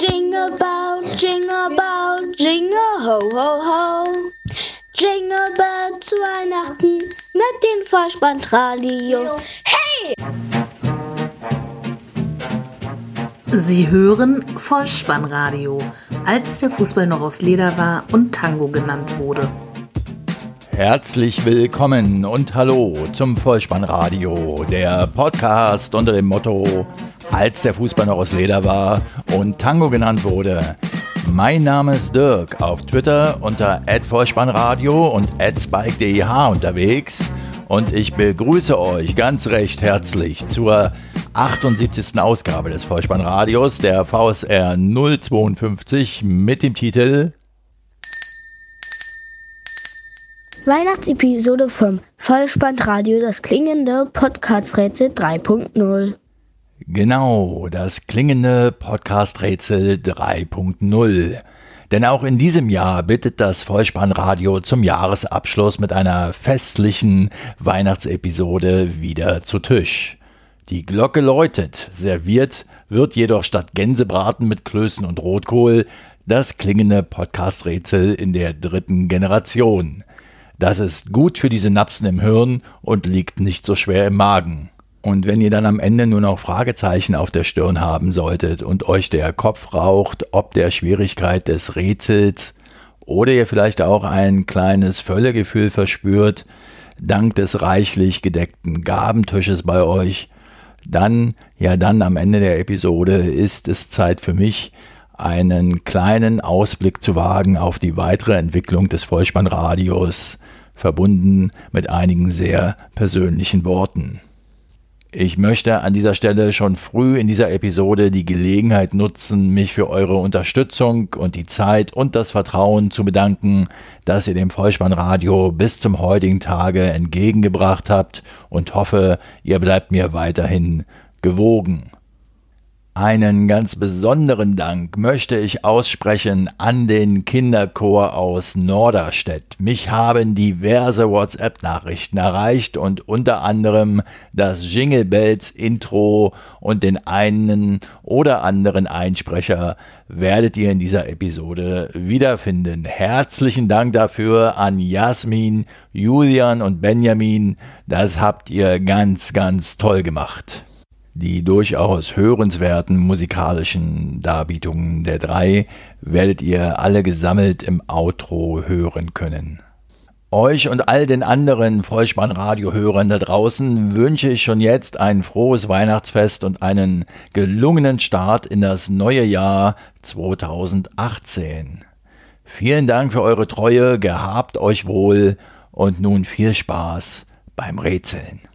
Jingle bell, jingle bell, jingle ho ho ho. Jingle bell zu Weihnachten mit dem Vollspantradio. Hey! Sie hören Vollspannradio, als der Fußball noch aus Leder war und Tango genannt wurde. Herzlich willkommen und hallo zum Vollspannradio, der Podcast unter dem Motto, als der Fußball noch aus Leder war und Tango genannt wurde. Mein Name ist Dirk, auf Twitter unter @vollspannradio und @spike.deh unterwegs und ich begrüße euch ganz recht herzlich zur 78. Ausgabe des Vollspannradios, der VSR 052 mit dem Titel Weihnachtsepisode vom Vollspantradio, das klingende Podcast-Rätsel 3.0. Genau, das klingende Podcast-Rätsel 3.0. Denn auch in diesem Jahr bittet das Vollspannradio zum Jahresabschluss mit einer festlichen Weihnachtsepisode wieder zu Tisch. Die Glocke läutet, serviert wird jedoch statt Gänsebraten mit Klößen und Rotkohl das klingende Podcast-Rätsel in der dritten Generation. Das ist gut für die Synapsen im Hirn und liegt nicht so schwer im Magen. Und wenn ihr dann am Ende nur noch Fragezeichen auf der Stirn haben solltet und euch der Kopf raucht, ob der Schwierigkeit des Rätsels oder ihr vielleicht auch ein kleines Völlegefühl verspürt, dank des reichlich gedeckten Gabentisches bei euch, dann, ja dann am Ende der Episode ist es Zeit für mich, einen kleinen Ausblick zu wagen auf die weitere Entwicklung des Vollspannradios verbunden mit einigen sehr persönlichen Worten. Ich möchte an dieser Stelle schon früh in dieser Episode die Gelegenheit nutzen, mich für eure Unterstützung und die Zeit und das Vertrauen zu bedanken, das ihr dem Vollspannradio bis zum heutigen Tage entgegengebracht habt und hoffe, ihr bleibt mir weiterhin gewogen. Einen ganz besonderen Dank möchte ich aussprechen an den Kinderchor aus Norderstedt. Mich haben diverse WhatsApp-Nachrichten erreicht und unter anderem das Jingle Bells Intro und den einen oder anderen Einsprecher werdet ihr in dieser Episode wiederfinden. Herzlichen Dank dafür an Jasmin, Julian und Benjamin. Das habt ihr ganz, ganz toll gemacht. Die durchaus hörenswerten musikalischen Darbietungen der drei werdet ihr alle gesammelt im Outro hören können. Euch und all den anderen Vollspannradio-Hörern da draußen wünsche ich schon jetzt ein frohes Weihnachtsfest und einen gelungenen Start in das neue Jahr 2018. Vielen Dank für eure Treue, gehabt euch wohl und nun viel Spaß beim Rätseln.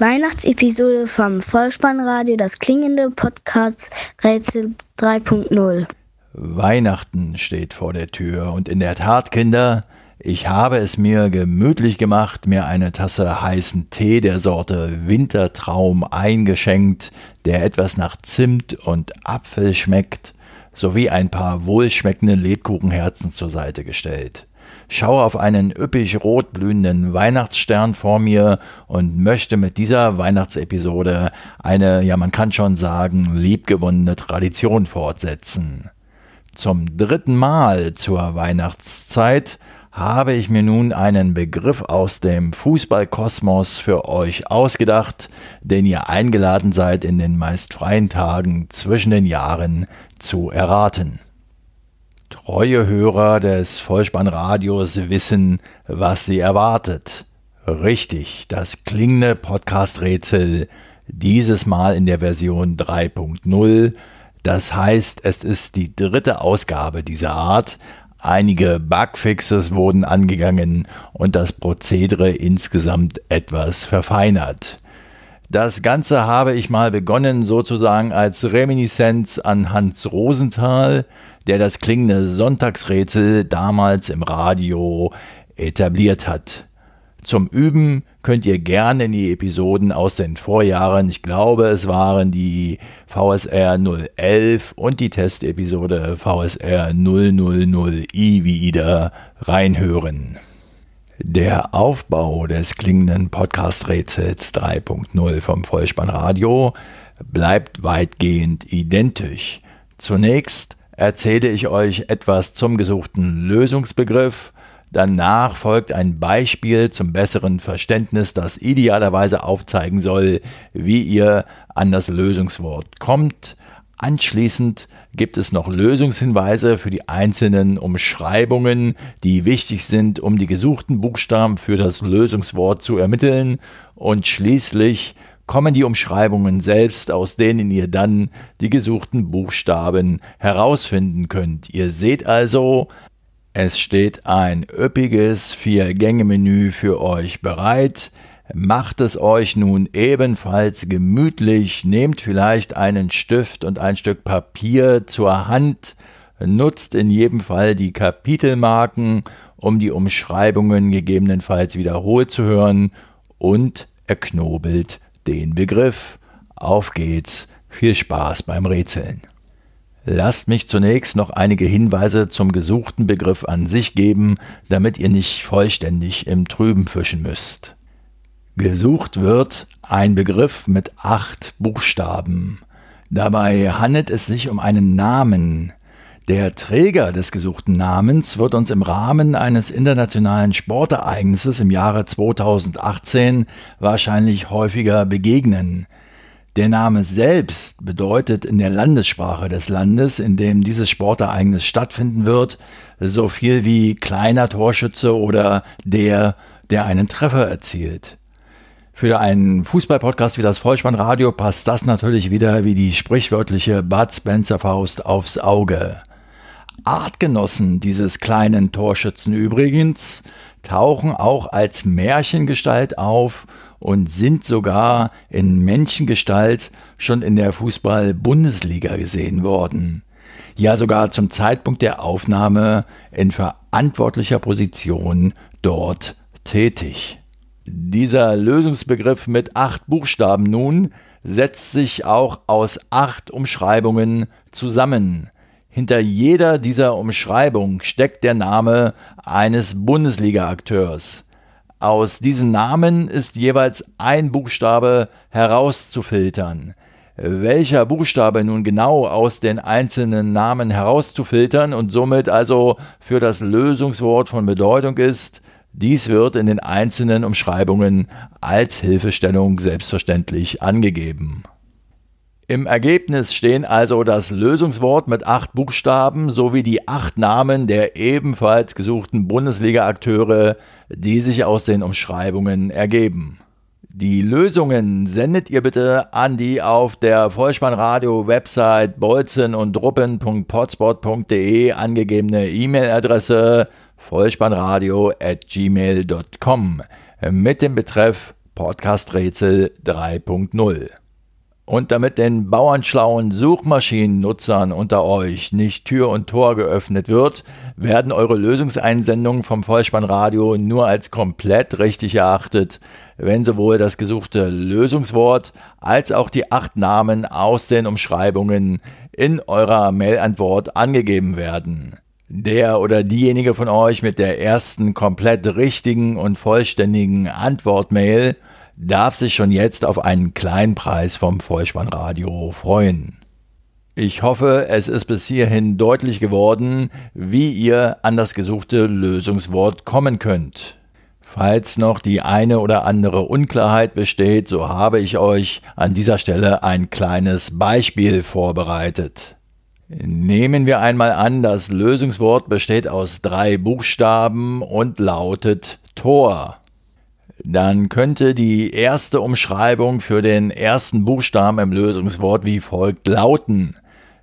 Weihnachtsepisode vom Vollspannradio, das klingende Podcast Rätsel 3.0. Weihnachten steht vor der Tür und in der Tat, Kinder, ich habe es mir gemütlich gemacht, mir eine Tasse heißen Tee der Sorte Wintertraum eingeschenkt, der etwas nach Zimt und Apfel schmeckt, sowie ein paar wohlschmeckende Lebkuchenherzen zur Seite gestellt schaue auf einen üppig rot blühenden Weihnachtsstern vor mir und möchte mit dieser Weihnachtsepisode eine, ja man kann schon sagen, liebgewonnene Tradition fortsetzen. Zum dritten Mal zur Weihnachtszeit habe ich mir nun einen Begriff aus dem Fußballkosmos für euch ausgedacht, den ihr eingeladen seid, in den meist freien Tagen zwischen den Jahren zu erraten. Treue Hörer des Vollspannradios wissen, was sie erwartet. Richtig, das klingende Podcast-Rätsel, dieses Mal in der Version 3.0. Das heißt, es ist die dritte Ausgabe dieser Art. Einige Bugfixes wurden angegangen und das Prozedere insgesamt etwas verfeinert. Das Ganze habe ich mal begonnen sozusagen als Reminiszenz an Hans Rosenthal, der das klingende Sonntagsrätsel damals im Radio etabliert hat. Zum Üben könnt ihr gerne in die Episoden aus den Vorjahren, ich glaube es waren die VSR 011 und die Testepisode VSR 000i wie Ida reinhören. Der Aufbau des klingenden Podcast-Rätsels 3.0 vom Vollspannradio bleibt weitgehend identisch. Zunächst erzähle ich euch etwas zum gesuchten Lösungsbegriff, danach folgt ein Beispiel zum besseren Verständnis, das idealerweise aufzeigen soll, wie ihr an das Lösungswort kommt, Anschließend gibt es noch Lösungshinweise für die einzelnen Umschreibungen, die wichtig sind, um die gesuchten Buchstaben für das Lösungswort zu ermitteln. Und schließlich kommen die Umschreibungen selbst, aus denen ihr dann die gesuchten Buchstaben herausfinden könnt. Ihr seht also, es steht ein üppiges Vier-Gänge-Menü für euch bereit. Macht es euch nun ebenfalls gemütlich, nehmt vielleicht einen Stift und ein Stück Papier zur Hand, nutzt in jedem Fall die Kapitelmarken, um die Umschreibungen gegebenenfalls wiederholt zu hören und erknobelt den Begriff. Auf geht's, viel Spaß beim Rätseln. Lasst mich zunächst noch einige Hinweise zum gesuchten Begriff an sich geben, damit ihr nicht vollständig im Trüben fischen müsst. Gesucht wird ein Begriff mit acht Buchstaben. Dabei handelt es sich um einen Namen. Der Träger des gesuchten Namens wird uns im Rahmen eines internationalen Sportereignisses im Jahre 2018 wahrscheinlich häufiger begegnen. Der Name selbst bedeutet in der Landessprache des Landes, in dem dieses Sportereignis stattfinden wird, so viel wie kleiner Torschütze oder der, der einen Treffer erzielt. Für einen Fußballpodcast wie das Vollspannradio passt das natürlich wieder wie die sprichwörtliche Bud Spencer Faust aufs Auge. Artgenossen dieses kleinen Torschützen übrigens tauchen auch als Märchengestalt auf und sind sogar in Menschengestalt schon in der Fußball-Bundesliga gesehen worden. Ja, sogar zum Zeitpunkt der Aufnahme in verantwortlicher Position dort tätig. Dieser Lösungsbegriff mit acht Buchstaben nun setzt sich auch aus acht Umschreibungen zusammen. Hinter jeder dieser Umschreibung steckt der Name eines Bundesliga-Akteurs. Aus diesen Namen ist jeweils ein Buchstabe herauszufiltern. Welcher Buchstabe nun genau aus den einzelnen Namen herauszufiltern und somit also für das Lösungswort von Bedeutung ist, dies wird in den einzelnen Umschreibungen als Hilfestellung selbstverständlich angegeben. Im Ergebnis stehen also das Lösungswort mit acht Buchstaben sowie die acht Namen der ebenfalls gesuchten Bundesliga-Akteure, die sich aus den Umschreibungen ergeben. Die Lösungen sendet ihr bitte an die auf der Vollspannradio-Website bolzen und angegebene E-Mail-Adresse vollspannradio at gmail.com mit dem Betreff Podcast-Rätsel 3.0. Und damit den bauernschlauen Suchmaschinennutzern unter euch nicht Tür und Tor geöffnet wird, werden eure Lösungseinsendungen vom Vollspannradio nur als komplett richtig erachtet, wenn sowohl das gesuchte Lösungswort als auch die acht Namen aus den Umschreibungen in eurer Mailantwort angegeben werden. Der oder diejenige von euch mit der ersten komplett richtigen und vollständigen Antwortmail darf sich schon jetzt auf einen kleinen Preis vom Vollspannradio freuen. Ich hoffe, es ist bis hierhin deutlich geworden, wie ihr an das gesuchte Lösungswort kommen könnt. Falls noch die eine oder andere Unklarheit besteht, so habe ich euch an dieser Stelle ein kleines Beispiel vorbereitet. Nehmen wir einmal an, das Lösungswort besteht aus drei Buchstaben und lautet Tor. Dann könnte die erste Umschreibung für den ersten Buchstaben im Lösungswort wie folgt lauten.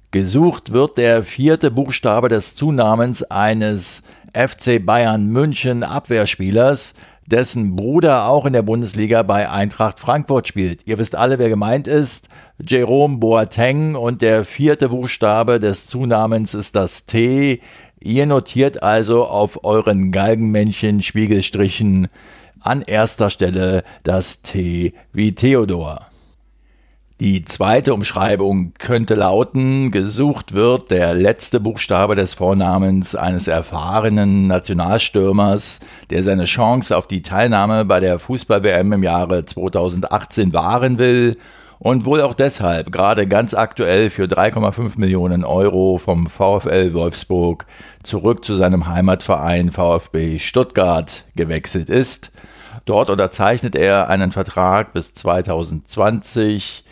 Gesucht wird der vierte Buchstabe des Zunamens eines FC Bayern München Abwehrspielers, dessen Bruder auch in der Bundesliga bei Eintracht Frankfurt spielt. Ihr wisst alle, wer gemeint ist. Jerome Boateng und der vierte Buchstabe des Zunamens ist das T. Ihr notiert also auf euren Galgenmännchen Spiegelstrichen an erster Stelle das T wie Theodor. Die zweite Umschreibung könnte lauten, gesucht wird der letzte Buchstabe des Vornamens eines erfahrenen Nationalstürmers, der seine Chance auf die Teilnahme bei der Fußball-WM im Jahre 2018 wahren will und wohl auch deshalb gerade ganz aktuell für 3,5 Millionen Euro vom VfL Wolfsburg zurück zu seinem Heimatverein VfB Stuttgart gewechselt ist. Dort unterzeichnet er einen Vertrag bis 2020.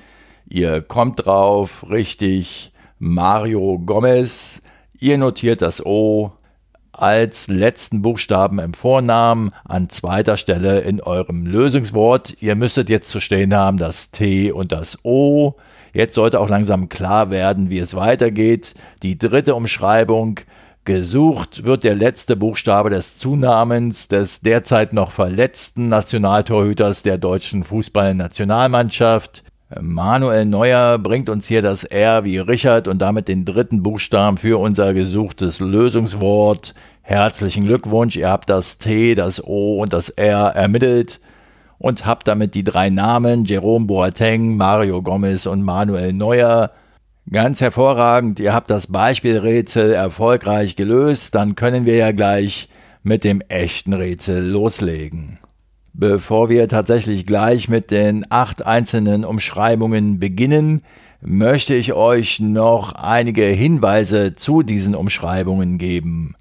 Ihr kommt drauf, richtig, Mario Gomez. Ihr notiert das O als letzten Buchstaben im Vornamen an zweiter Stelle in eurem Lösungswort. Ihr müsstet jetzt zu stehen haben das T und das O. Jetzt sollte auch langsam klar werden, wie es weitergeht. Die dritte Umschreibung. Gesucht wird der letzte Buchstabe des Zunamens des derzeit noch verletzten Nationaltorhüters der deutschen Fußballnationalmannschaft. Manuel Neuer bringt uns hier das R wie Richard und damit den dritten Buchstaben für unser gesuchtes Lösungswort. Herzlichen Glückwunsch, ihr habt das T, das O und das R ermittelt und habt damit die drei Namen Jerome Boateng, Mario Gomez und Manuel Neuer. Ganz hervorragend, ihr habt das Beispielrätsel erfolgreich gelöst, dann können wir ja gleich mit dem echten Rätsel loslegen. Bevor wir tatsächlich gleich mit den acht einzelnen Umschreibungen beginnen, möchte ich euch noch einige Hinweise zu diesen Umschreibungen geben.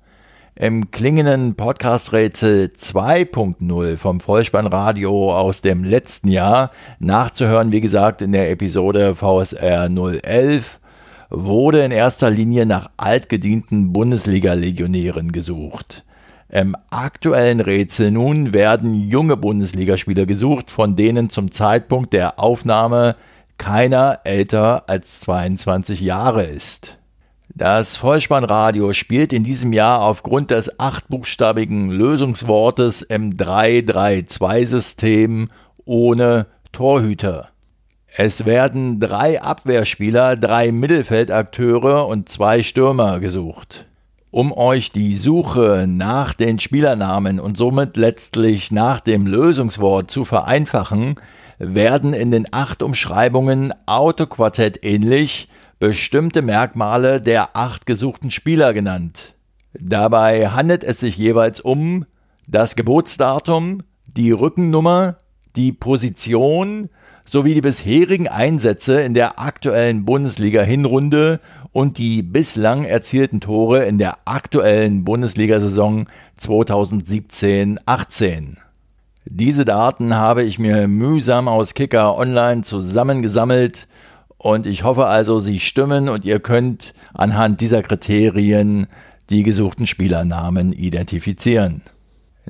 Im klingenden Podcast-Rätsel 2.0 vom Vollspannradio aus dem letzten Jahr, nachzuhören, wie gesagt, in der Episode VSR 011, wurde in erster Linie nach altgedienten Bundesliga-Legionären gesucht. Im aktuellen Rätsel nun werden junge Bundesligaspieler gesucht, von denen zum Zeitpunkt der Aufnahme keiner älter als 22 Jahre ist. Das Vollspannradio spielt in diesem Jahr aufgrund des achtbuchstabigen Lösungswortes im 3-3-2-System ohne Torhüter. Es werden drei Abwehrspieler, drei Mittelfeldakteure und zwei Stürmer gesucht. Um euch die Suche nach den Spielernamen und somit letztlich nach dem Lösungswort zu vereinfachen, werden in den acht Umschreibungen Autoquartett ähnlich bestimmte Merkmale der acht gesuchten Spieler genannt. Dabei handelt es sich jeweils um das Geburtsdatum, die Rückennummer, die Position sowie die bisherigen Einsätze in der aktuellen Bundesliga-Hinrunde und die bislang erzielten Tore in der aktuellen Bundesliga-Saison 2017-18. Diese Daten habe ich mir mühsam aus Kicker Online zusammengesammelt und ich hoffe also, sie stimmen und ihr könnt anhand dieser Kriterien die gesuchten Spielernamen identifizieren.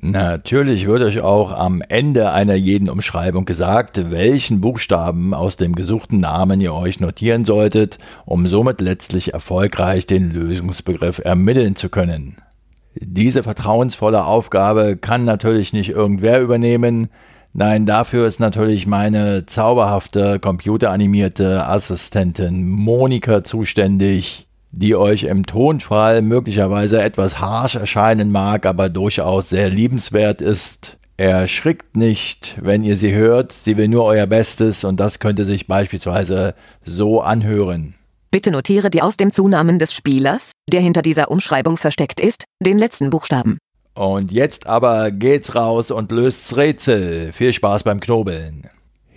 Natürlich wird euch auch am Ende einer jeden Umschreibung gesagt, welchen Buchstaben aus dem gesuchten Namen ihr euch notieren solltet, um somit letztlich erfolgreich den Lösungsbegriff ermitteln zu können. Diese vertrauensvolle Aufgabe kann natürlich nicht irgendwer übernehmen. Nein, dafür ist natürlich meine zauberhafte computeranimierte Assistentin Monika zuständig die euch im Tonfall möglicherweise etwas harsch erscheinen mag, aber durchaus sehr liebenswert ist. Erschrickt nicht, wenn ihr sie hört, sie will nur euer Bestes und das könnte sich beispielsweise so anhören. Bitte notiere dir aus dem Zunamen des Spielers, der hinter dieser Umschreibung versteckt ist, den letzten Buchstaben. Und jetzt aber geht's raus und löst's Rätsel. Viel Spaß beim Knobeln.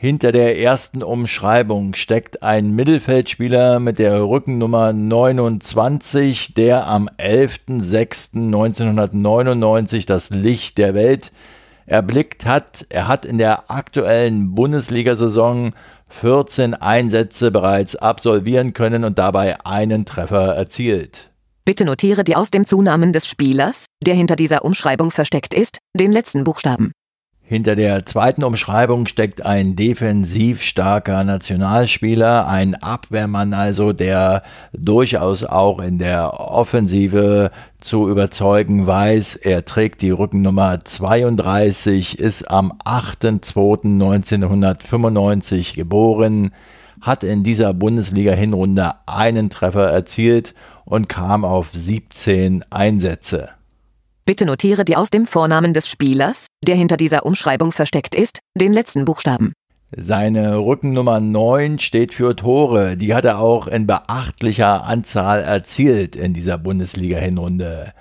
Hinter der ersten Umschreibung steckt ein Mittelfeldspieler mit der Rückennummer 29, der am 11.06.1999 das Licht der Welt erblickt hat. Er hat in der aktuellen Bundesliga-Saison 14 Einsätze bereits absolvieren können und dabei einen Treffer erzielt. Bitte notiere dir aus dem Zunamen des Spielers, der hinter dieser Umschreibung versteckt ist, den letzten Buchstaben. Hinter der zweiten Umschreibung steckt ein defensiv starker Nationalspieler, ein Abwehrmann also, der durchaus auch in der Offensive zu überzeugen weiß. Er trägt die Rückennummer 32, ist am 8.2.1995 geboren, hat in dieser Bundesliga-Hinrunde einen Treffer erzielt und kam auf 17 Einsätze. Bitte notiere dir aus dem Vornamen des Spielers, der hinter dieser Umschreibung versteckt ist, den letzten Buchstaben. Seine Rückennummer 9 steht für Tore. Die hat er auch in beachtlicher Anzahl erzielt in dieser Bundesliga-Hinrunde.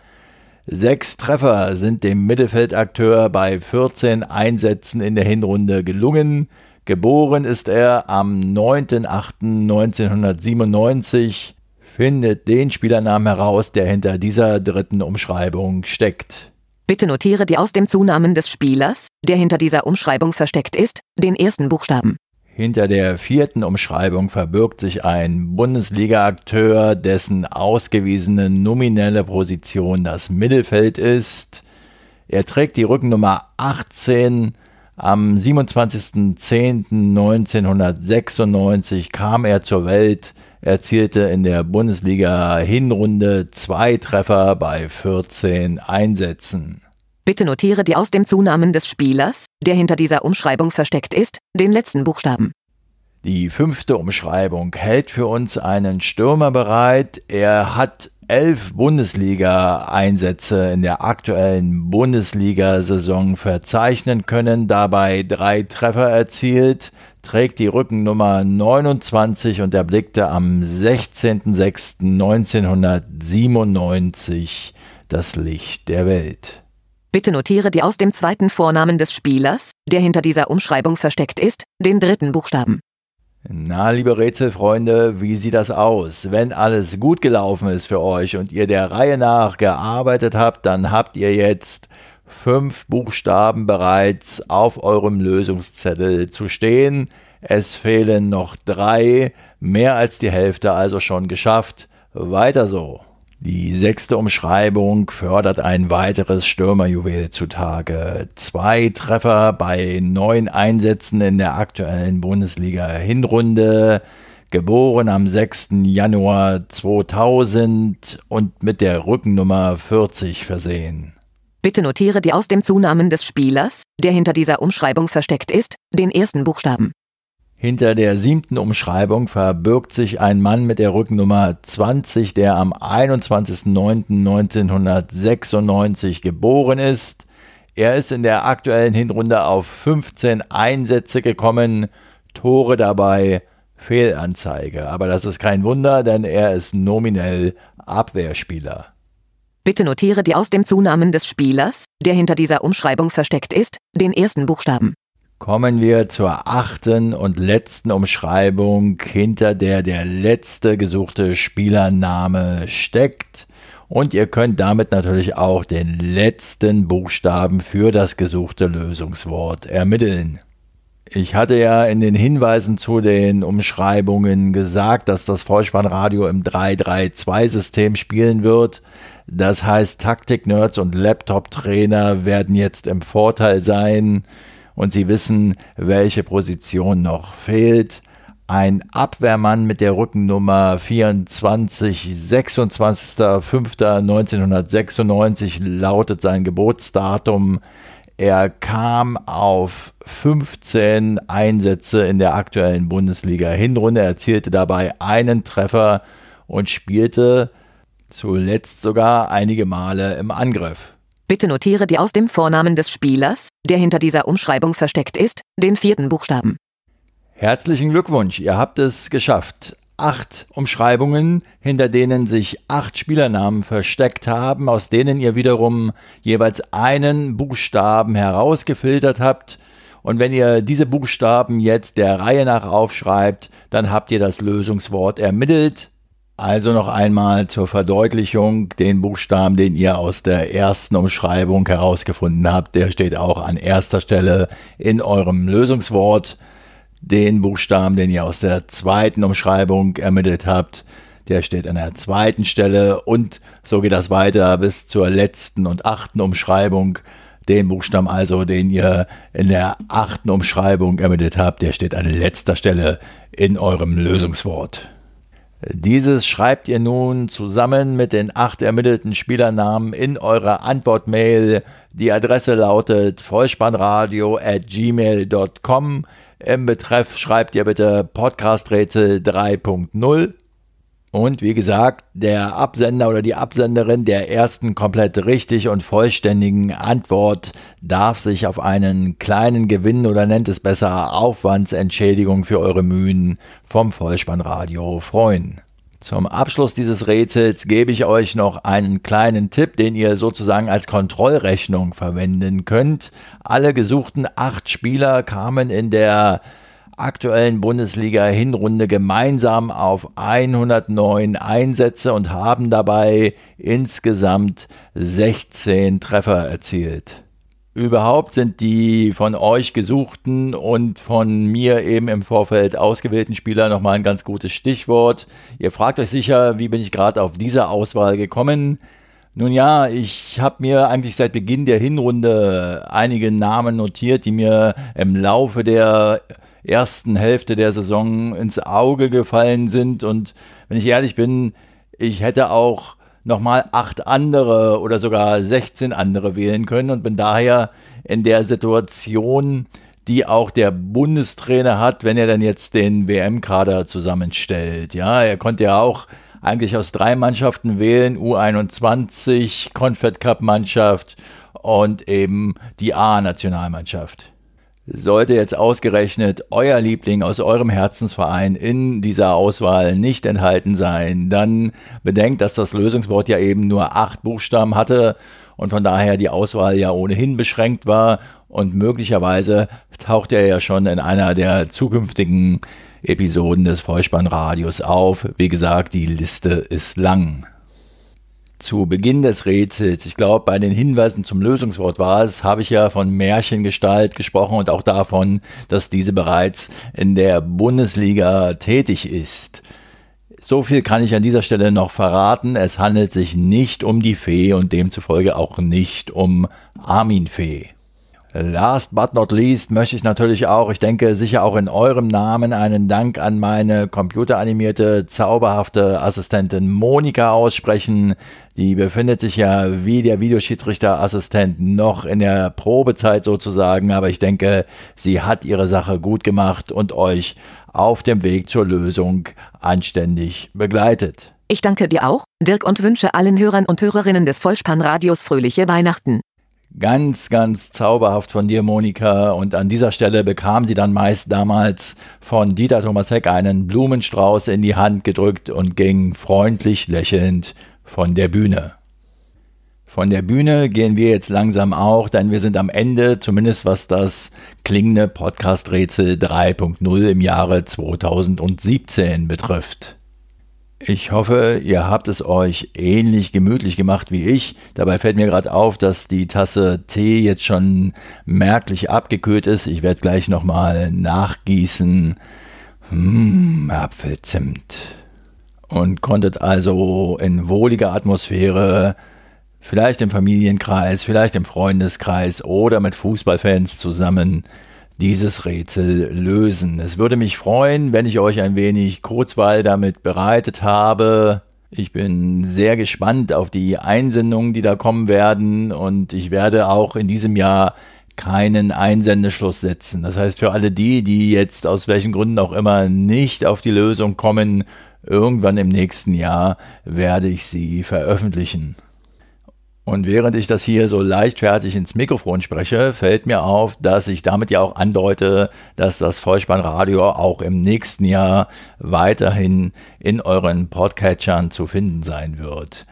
Sechs Treffer sind dem Mittelfeldakteur bei 14 Einsätzen in der Hinrunde gelungen. Geboren ist er am 9.8.1997. Findet den Spielernamen heraus, der hinter dieser dritten Umschreibung steckt. Bitte notiere die aus dem Zunamen des Spielers, der hinter dieser Umschreibung versteckt ist, den ersten Buchstaben. Hinter der vierten Umschreibung verbirgt sich ein Bundesliga-Akteur, dessen ausgewiesene nominelle Position das Mittelfeld ist. Er trägt die Rückennummer 18. Am 27.10.1996 kam er zur Welt, erzielte in der Bundesliga-Hinrunde zwei Treffer bei 14 Einsätzen. Bitte notiere die aus dem Zunamen des Spielers, der hinter dieser Umschreibung versteckt ist, den letzten Buchstaben. Die fünfte Umschreibung hält für uns einen Stürmer bereit. Er hat elf Bundesliga-Einsätze in der aktuellen Bundesliga-Saison verzeichnen können, dabei drei Treffer erzielt, trägt die Rückennummer 29 und erblickte am 16.06.1997 das Licht der Welt. Bitte notiere die aus dem zweiten Vornamen des Spielers, der hinter dieser Umschreibung versteckt ist, den dritten Buchstaben. Na, liebe Rätselfreunde, wie sieht das aus? Wenn alles gut gelaufen ist für euch und ihr der Reihe nach gearbeitet habt, dann habt ihr jetzt fünf Buchstaben bereits auf eurem Lösungszettel zu stehen. Es fehlen noch drei, mehr als die Hälfte also schon geschafft. Weiter so. Die sechste Umschreibung fördert ein weiteres Stürmerjuwel zutage. Zwei Treffer bei neun Einsätzen in der aktuellen Bundesliga-Hinrunde. Geboren am 6. Januar 2000 und mit der Rückennummer 40 versehen. Bitte notiere die aus dem Zunamen des Spielers, der hinter dieser Umschreibung versteckt ist, den ersten Buchstaben. Hinter der siebten Umschreibung verbirgt sich ein Mann mit der Rückennummer 20, der am 21.09.1996 geboren ist. Er ist in der aktuellen Hinrunde auf 15 Einsätze gekommen, Tore dabei Fehlanzeige. Aber das ist kein Wunder, denn er ist nominell Abwehrspieler. Bitte notiere die aus dem Zunamen des Spielers, der hinter dieser Umschreibung versteckt ist, den ersten Buchstaben. Kommen wir zur achten und letzten Umschreibung, hinter der der letzte gesuchte Spielername steckt. Und ihr könnt damit natürlich auch den letzten Buchstaben für das gesuchte Lösungswort ermitteln. Ich hatte ja in den Hinweisen zu den Umschreibungen gesagt, dass das Vollspannradio im 3-3-2-System spielen wird. Das heißt, Taktik-Nerds und Laptop-Trainer werden jetzt im Vorteil sein und sie wissen, welche Position noch fehlt. Ein Abwehrmann mit der Rückennummer 24, 26.05.1996 lautet sein Geburtsdatum. Er kam auf 15 Einsätze in der aktuellen Bundesliga-Hinrunde, erzielte dabei einen Treffer und spielte zuletzt sogar einige Male im Angriff. Bitte notiere die aus dem Vornamen des Spielers, der hinter dieser Umschreibung versteckt ist, den vierten Buchstaben. Herzlichen Glückwunsch, ihr habt es geschafft. Acht Umschreibungen, hinter denen sich acht Spielernamen versteckt haben, aus denen ihr wiederum jeweils einen Buchstaben herausgefiltert habt. Und wenn ihr diese Buchstaben jetzt der Reihe nach aufschreibt, dann habt ihr das Lösungswort ermittelt. Also noch einmal zur Verdeutlichung, den Buchstaben, den ihr aus der ersten Umschreibung herausgefunden habt, der steht auch an erster Stelle in eurem Lösungswort. Den Buchstaben, den ihr aus der zweiten Umschreibung ermittelt habt, der steht an der zweiten Stelle und so geht das weiter bis zur letzten und achten Umschreibung. Den Buchstaben also, den ihr in der achten Umschreibung ermittelt habt, der steht an letzter Stelle in eurem Lösungswort. Dieses schreibt ihr nun zusammen mit den acht ermittelten Spielernamen in eurer Antwortmail. Die Adresse lautet vollspannradio at gmail.com. Im Betreff schreibt ihr bitte Podcasträtsel 3.0. Und wie gesagt, der Absender oder die Absenderin der ersten komplett richtig und vollständigen Antwort darf sich auf einen kleinen Gewinn oder nennt es besser Aufwandsentschädigung für eure Mühen vom Vollspannradio freuen. Zum Abschluss dieses Rätsels gebe ich euch noch einen kleinen Tipp, den ihr sozusagen als Kontrollrechnung verwenden könnt. Alle gesuchten acht Spieler kamen in der aktuellen Bundesliga-Hinrunde gemeinsam auf 109 Einsätze und haben dabei insgesamt 16 Treffer erzielt. Überhaupt sind die von euch gesuchten und von mir eben im Vorfeld ausgewählten Spieler nochmal ein ganz gutes Stichwort. Ihr fragt euch sicher, wie bin ich gerade auf diese Auswahl gekommen? Nun ja, ich habe mir eigentlich seit Beginn der Hinrunde einige Namen notiert, die mir im Laufe der ersten Hälfte der Saison ins Auge gefallen sind. Und wenn ich ehrlich bin, ich hätte auch nochmal acht andere oder sogar 16 andere wählen können und bin daher in der Situation, die auch der Bundestrainer hat, wenn er dann jetzt den WM-Kader zusammenstellt. Ja, er konnte ja auch eigentlich aus drei Mannschaften wählen, U21, Confed Cup Mannschaft und eben die A-Nationalmannschaft. Sollte jetzt ausgerechnet euer Liebling aus eurem Herzensverein in dieser Auswahl nicht enthalten sein, dann bedenkt, dass das Lösungswort ja eben nur acht Buchstaben hatte und von daher die Auswahl ja ohnehin beschränkt war und möglicherweise taucht er ja schon in einer der zukünftigen Episoden des Vollspannradios auf. Wie gesagt, die Liste ist lang. Zu Beginn des Rätsels, ich glaube, bei den Hinweisen zum Lösungswort war es, habe ich ja von Märchengestalt gesprochen und auch davon, dass diese bereits in der Bundesliga tätig ist. So viel kann ich an dieser Stelle noch verraten. Es handelt sich nicht um die Fee und demzufolge auch nicht um Armin Fee. Last but not least möchte ich natürlich auch, ich denke sicher auch in eurem Namen, einen Dank an meine computeranimierte, zauberhafte Assistentin Monika aussprechen. Die befindet sich ja wie der Videoschiedsrichterassistent noch in der Probezeit sozusagen, aber ich denke, sie hat ihre Sache gut gemacht und euch auf dem Weg zur Lösung anständig begleitet. Ich danke dir auch, Dirk, und wünsche allen Hörern und Hörerinnen des Vollspannradios fröhliche Weihnachten. Ganz, ganz zauberhaft von dir, Monika. Und an dieser Stelle bekam sie dann meist damals von Dieter Thomas Heck einen Blumenstrauß in die Hand gedrückt und ging freundlich lächelnd von der Bühne. Von der Bühne gehen wir jetzt langsam auch, denn wir sind am Ende, zumindest was das klingende Podcast-Rätsel 3.0 im Jahre 2017 betrifft. Ich hoffe, ihr habt es euch ähnlich gemütlich gemacht wie ich. Dabei fällt mir gerade auf, dass die Tasse Tee jetzt schon merklich abgekühlt ist. Ich werde gleich nochmal nachgießen. Mmh, Apfelzimt. Und konntet also in wohliger Atmosphäre, vielleicht im Familienkreis, vielleicht im Freundeskreis oder mit Fußballfans zusammen dieses Rätsel lösen. Es würde mich freuen, wenn ich euch ein wenig Kurzweil damit bereitet habe. Ich bin sehr gespannt auf die Einsendungen, die da kommen werden und ich werde auch in diesem Jahr keinen Einsendeschluss setzen. Das heißt, für alle die, die jetzt aus welchen Gründen auch immer nicht auf die Lösung kommen, irgendwann im nächsten Jahr werde ich sie veröffentlichen. Und während ich das hier so leichtfertig ins Mikrofon spreche, fällt mir auf, dass ich damit ja auch andeute, dass das Vollspannradio auch im nächsten Jahr weiterhin in euren Podcatchern zu finden sein wird.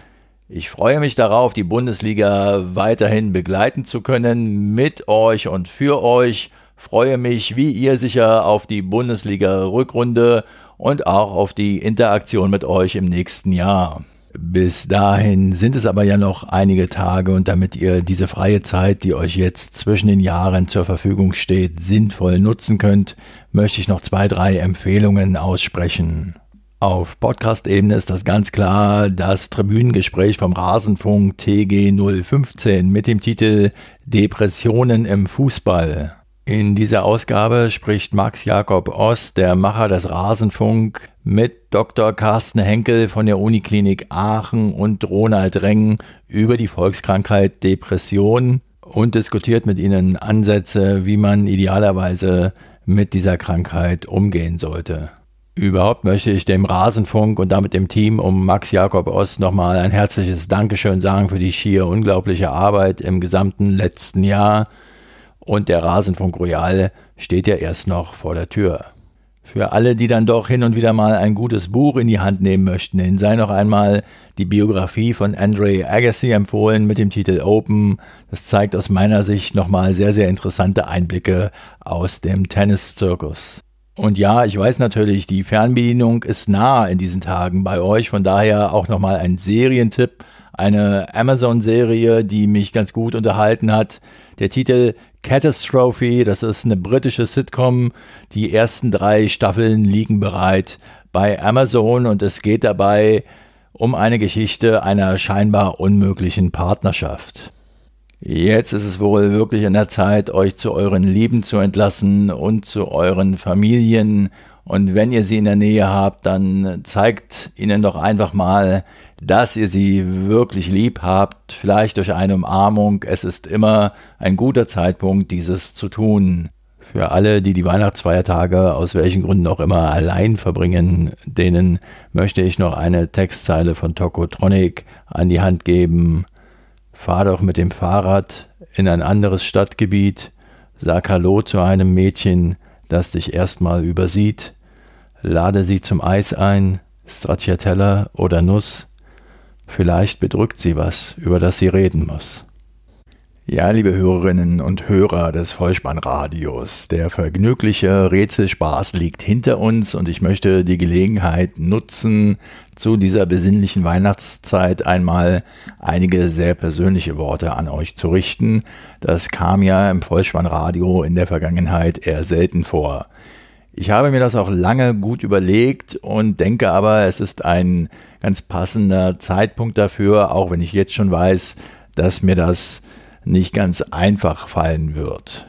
Ich freue mich darauf, die Bundesliga weiterhin begleiten zu können, mit euch und für euch. Freue mich, wie ihr sicher, auf die Bundesliga-Rückrunde und auch auf die Interaktion mit euch im nächsten Jahr. Bis dahin sind es aber ja noch einige Tage und damit ihr diese freie Zeit, die euch jetzt zwischen den Jahren zur Verfügung steht, sinnvoll nutzen könnt, möchte ich noch zwei, drei Empfehlungen aussprechen. Auf Podcast-Ebene ist das ganz klar das Tribünengespräch vom Rasenfunk TG 015 mit dem Titel Depressionen im Fußball. In dieser Ausgabe spricht Max Jakob Ost, der Macher des Rasenfunk, mit Dr. Carsten Henkel von der Uniklinik Aachen und Ronald Reng über die Volkskrankheit Depression und diskutiert mit ihnen Ansätze, wie man idealerweise mit dieser Krankheit umgehen sollte. Überhaupt möchte ich dem Rasenfunk und damit dem Team um Max Jakob Ost nochmal ein herzliches Dankeschön sagen für die schier unglaubliche Arbeit im gesamten letzten Jahr und der Rasenfunk Royal steht ja erst noch vor der Tür. Für alle, die dann doch hin und wieder mal ein gutes Buch in die Hand nehmen möchten, ihnen sei noch einmal die Biografie von Andre Agassi empfohlen mit dem Titel Open. Das zeigt aus meiner Sicht nochmal sehr, sehr interessante Einblicke aus dem Tenniszirkus. Und ja, ich weiß natürlich, die Fernbedienung ist nah in diesen Tagen bei euch. Von daher auch nochmal ein Serientipp. Eine Amazon-Serie, die mich ganz gut unterhalten hat. Der Titel Catastrophe, das ist eine britische Sitcom. Die ersten drei Staffeln liegen bereit bei Amazon und es geht dabei um eine Geschichte einer scheinbar unmöglichen Partnerschaft. Jetzt ist es wohl wirklich an der Zeit, euch zu euren Lieben zu entlassen und zu euren Familien. Und wenn ihr sie in der Nähe habt, dann zeigt ihnen doch einfach mal, dass ihr sie wirklich lieb habt, vielleicht durch eine Umarmung. Es ist immer ein guter Zeitpunkt, dieses zu tun. Für alle, die die Weihnachtsfeiertage aus welchen Gründen auch immer allein verbringen, denen möchte ich noch eine Textzeile von Tokotronic an die Hand geben. Fahr doch mit dem Fahrrad in ein anderes Stadtgebiet, sag Hallo zu einem Mädchen, das dich erstmal übersieht, lade sie zum Eis ein, Stracciatella oder Nuss, vielleicht bedrückt sie was, über das sie reden muss. Ja, liebe Hörerinnen und Hörer des Vollspannradios, der vergnügliche Rätselspaß liegt hinter uns und ich möchte die Gelegenheit nutzen, zu dieser besinnlichen Weihnachtszeit einmal einige sehr persönliche Worte an euch zu richten. Das kam ja im Vollspannradio in der Vergangenheit eher selten vor. Ich habe mir das auch lange gut überlegt und denke aber, es ist ein ganz passender Zeitpunkt dafür, auch wenn ich jetzt schon weiß, dass mir das nicht ganz einfach fallen wird.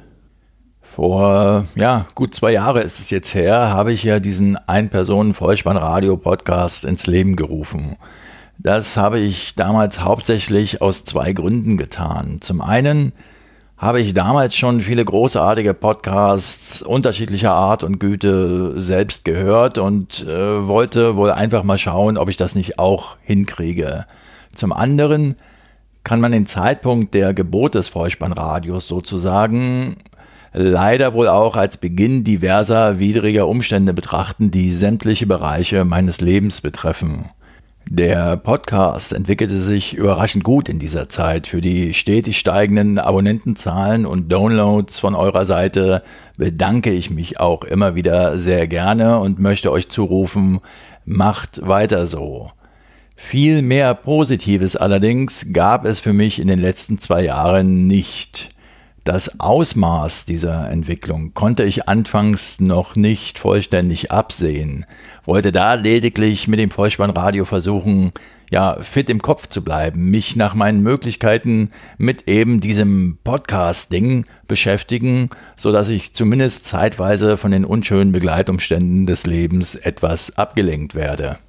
Vor ja, gut zwei Jahre ist es jetzt her, habe ich ja diesen Ein-Personen-Vollspann-Radio-Podcast ins Leben gerufen. Das habe ich damals hauptsächlich aus zwei Gründen getan. Zum einen habe ich damals schon viele großartige Podcasts unterschiedlicher Art und Güte selbst gehört und äh, wollte wohl einfach mal schauen, ob ich das nicht auch hinkriege. Zum anderen kann man den Zeitpunkt der Geburt des Vollspannradios sozusagen leider wohl auch als Beginn diverser widriger Umstände betrachten, die sämtliche Bereiche meines Lebens betreffen. Der Podcast entwickelte sich überraschend gut in dieser Zeit. Für die stetig steigenden Abonnentenzahlen und Downloads von eurer Seite bedanke ich mich auch immer wieder sehr gerne und möchte euch zurufen, macht weiter so. Viel mehr Positives allerdings gab es für mich in den letzten zwei Jahren nicht. Das Ausmaß dieser Entwicklung konnte ich anfangs noch nicht vollständig absehen, wollte da lediglich mit dem Vollspannradio versuchen, ja, fit im Kopf zu bleiben, mich nach meinen Möglichkeiten mit eben diesem Podcast-Ding beschäftigen, so dass ich zumindest zeitweise von den unschönen Begleitumständen des Lebens etwas abgelenkt werde.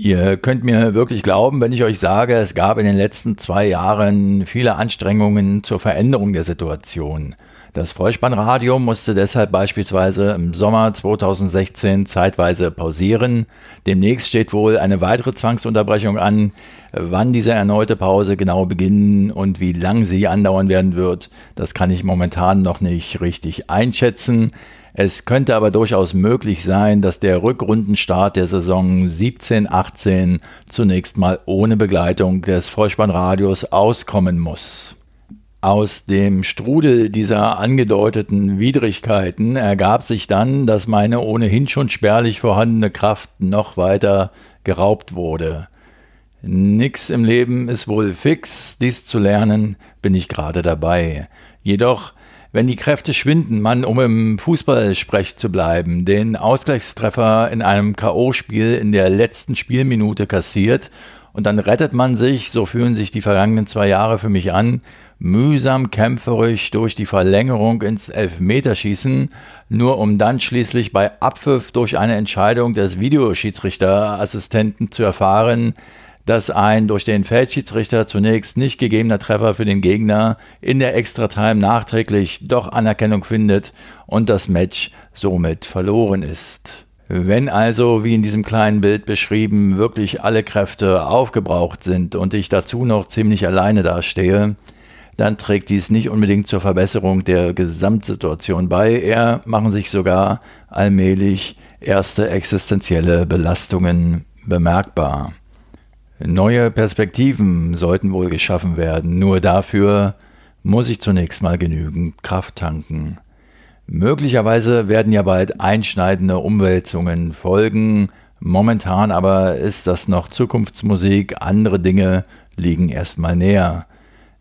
Ihr könnt mir wirklich glauben, wenn ich euch sage, es gab in den letzten zwei Jahren viele Anstrengungen zur Veränderung der Situation. Das Vollspannradio musste deshalb beispielsweise im Sommer 2016 zeitweise pausieren. Demnächst steht wohl eine weitere Zwangsunterbrechung an. Wann diese erneute Pause genau beginnen und wie lang sie andauern werden wird, das kann ich momentan noch nicht richtig einschätzen. Es könnte aber durchaus möglich sein, dass der Rückrundenstart der Saison 17-18 zunächst mal ohne Begleitung des Vollspannradios auskommen muss. Aus dem Strudel dieser angedeuteten Widrigkeiten ergab sich dann, dass meine ohnehin schon spärlich vorhandene Kraft noch weiter geraubt wurde. Nix im Leben ist wohl fix, dies zu lernen bin ich gerade dabei. Jedoch wenn die Kräfte schwinden, man, um im Fußballsprech zu bleiben, den Ausgleichstreffer in einem K.O.-Spiel in der letzten Spielminute kassiert und dann rettet man sich, so fühlen sich die vergangenen zwei Jahre für mich an, mühsam kämpferisch durch die Verlängerung ins Elfmeterschießen, nur um dann schließlich bei Abpfiff durch eine Entscheidung des Videoschiedsrichterassistenten zu erfahren, dass ein durch den Feldschiedsrichter zunächst nicht gegebener Treffer für den Gegner in der Extra-Time nachträglich doch Anerkennung findet und das Match somit verloren ist. Wenn also, wie in diesem kleinen Bild beschrieben, wirklich alle Kräfte aufgebraucht sind und ich dazu noch ziemlich alleine dastehe, dann trägt dies nicht unbedingt zur Verbesserung der Gesamtsituation bei, eher machen sich sogar allmählich erste existenzielle Belastungen bemerkbar. Neue Perspektiven sollten wohl geschaffen werden, nur dafür muss ich zunächst mal genügend Kraft tanken. Möglicherweise werden ja bald einschneidende Umwälzungen folgen. Momentan aber ist das noch Zukunftsmusik. Andere Dinge liegen erstmal näher.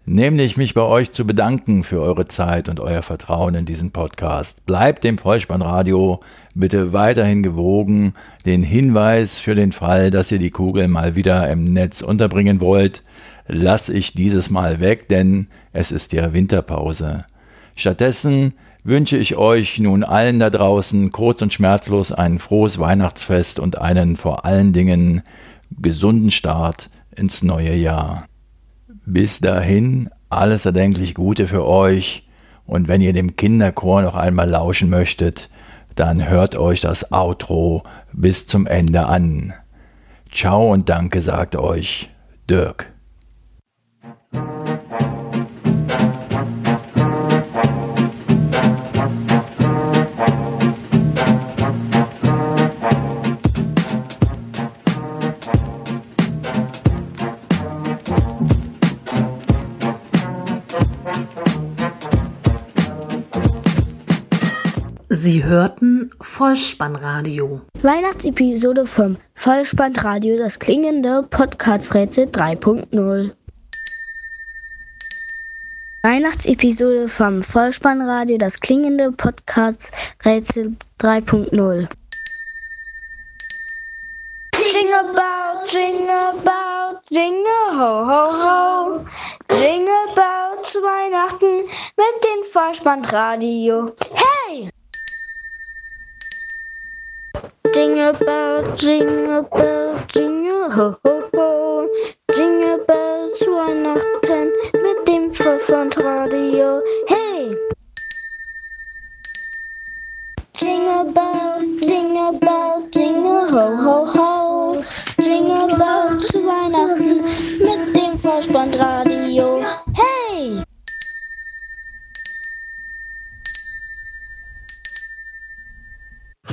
Nämlich mich bei euch zu bedanken für eure Zeit und euer Vertrauen in diesen Podcast. Bleibt dem Vollspannradio bitte weiterhin gewogen. Den Hinweis für den Fall, dass ihr die Kugel mal wieder im Netz unterbringen wollt, lasse ich dieses Mal weg, denn es ist ja Winterpause. Stattdessen wünsche ich euch nun allen da draußen kurz und schmerzlos ein frohes Weihnachtsfest und einen vor allen Dingen gesunden Start ins neue Jahr. Bis dahin alles erdenklich Gute für euch und wenn ihr dem Kinderchor noch einmal lauschen möchtet, dann hört euch das Outro bis zum Ende an. Ciao und danke sagt euch Dirk. Hörten Vollspannradio. Weihnachtsepisode vom Vollspannradio, das klingende Podcast-Rätsel 3.0. Weihnachtsepisode vom Vollspannradio, das klingende Podcast-Rätsel 3.0. Jingle bell, jingle bell, jingle ho ho ho. Jingle bell zu Weihnachten mit dem Vollspannradio. Hey! Jingle bell, jingle bell, jingle ho ho ho. Jingle bell zu Weihnachten mit dem Vollspannradio. Hey! Jingle bell, jingle bell, jingle ho ho ho. Jingle bell zu Weihnachten mit dem Vollspannradio.